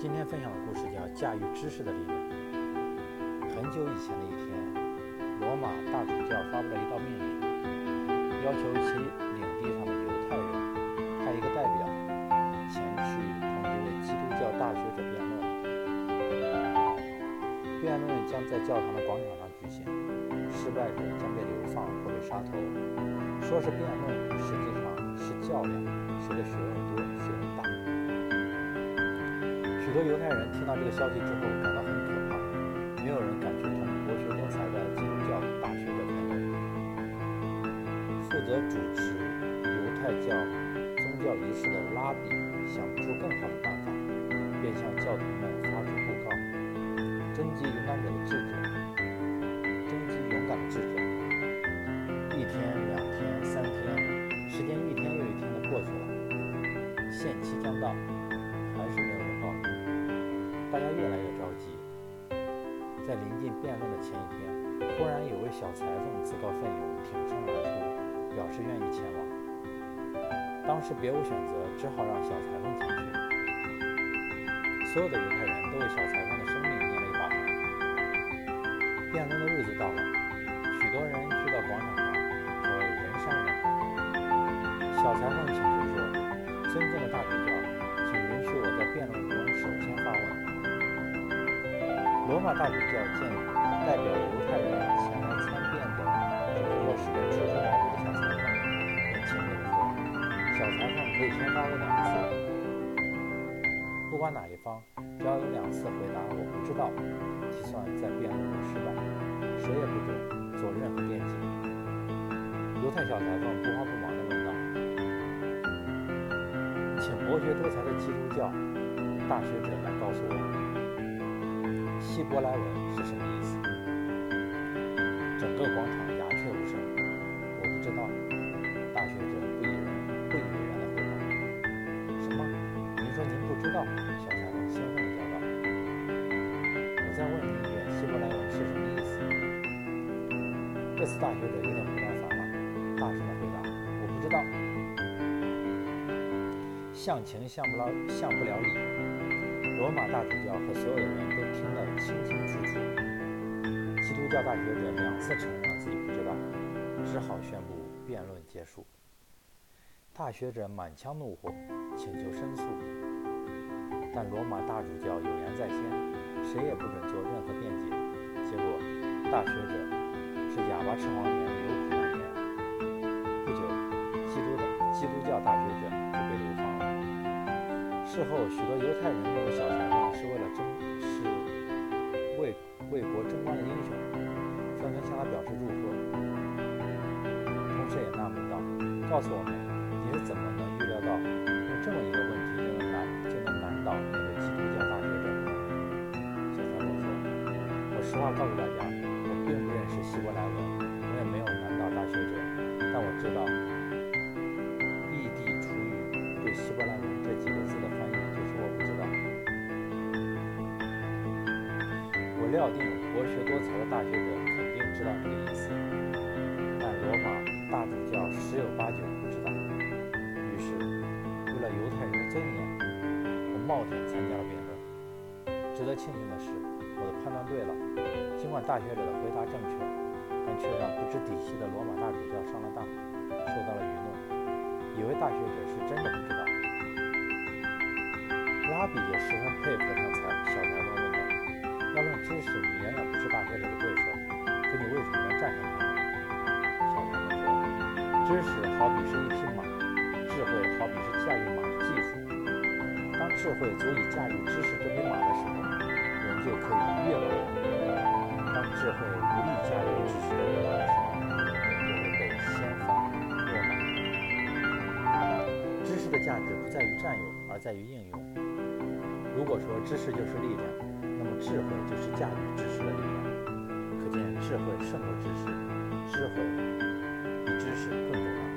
今天分享的故事叫《驾驭知识的力量》。很久以前的一天，罗马大主教发布了一道命令，要求其领地上的犹太人派一个代表前去同一位基督教大学者辩论。辩论将在教堂的广场上举行，失败者将被流放或被杀头。说是辩论，实际上是较量，谁的学问许多犹太人听到这个消息之后感到很可怕，没有人敢去同博学多才的基督教大学者辩论。负责主持犹太教宗教仪式的拉比想不出更好的办法，便向教徒们发出布告，征集勇敢者的智者，征集勇敢的智者。一天、两天、三天，时间一天又一天的过去了，限期将到，大家越来越着急。在临近辩论的前一天，忽然有位小裁缝自告奋勇挺身而出，表示愿意前往。当时别无选择，只好让小裁缝前去。所有的犹太人都为小裁缝的生命捏了一把汗。辩论的日子到了，许多人聚到广场上，可谓人山人海。小裁缝请求说：“尊敬的大主教，请允许我在辩论中首先。”罗马大主教建议代表犹太人前来参辩的这个若使人初出茅庐的小裁缝，便轻蔑地说：“小裁缝可以先发问两次，不管哪一方，只要有两次回答我不知道，就算在辩论中失败，谁也不准做任何辩解。”犹太小裁缝不慌不忙地问道：“请博学多才的基督教大学者来告诉我。”希伯来文是什么意思？整个广场鸦雀无声。我不知道。大学者不以人不以为然的回答：“什么？您说您不知道？”小裁缝兴奋地叫道：“我再问你一遍，希伯来文是什么意思？”这次大学者有点不耐烦了，大声地回答：“我不知道。”象情象不了，象不了理。罗马大主教和所有的人都听得清清楚楚。基督教大学者两次承认自己不知道，只好宣布辩论结束。大学者满腔怒火，请求申诉，但罗马大主教有言在先，谁也不准做任何辩解。结果，大学者是哑巴吃黄连，有苦难言。不久，基督的基督教大。事后，许多犹太人认为小裁缝是为了争，是为为国争光的英雄，纷纷向他表示祝贺。同时也纳闷道：“告诉我们，你是怎么能预料到用这么一个问题就能难就能难倒那个基督教大学者？”小裁缝说：“我实话告诉大家，我料定博学多才的大学者肯定知道这个意思，但罗马大主教十有八九不知道。于是，为了犹太人的尊严，我冒险参加了辩论。值得庆幸的是，我的判断对了。尽管大学者的回答正确，但却让不知底细的罗马大主教上了当，受到了愚弄。以为大学者是真的不知道。拉比也十分佩服他知识，你远远不是大学者的对手，可你为什么要战胜他呢？”小裁缝说：“知识好比是一匹马，智慧好比是驾驭马的技术。当智慧足以驾驭知识这匹马的时候，人就可以越过它；当智慧无力驾驭知识这匹马的时候，人就会被掀翻落马。”知识的价值不在于占有，而在于应用。如果说知识就是力量，那么智慧就是驾驭知识的力量可见智慧胜过知识智慧比知识更重要。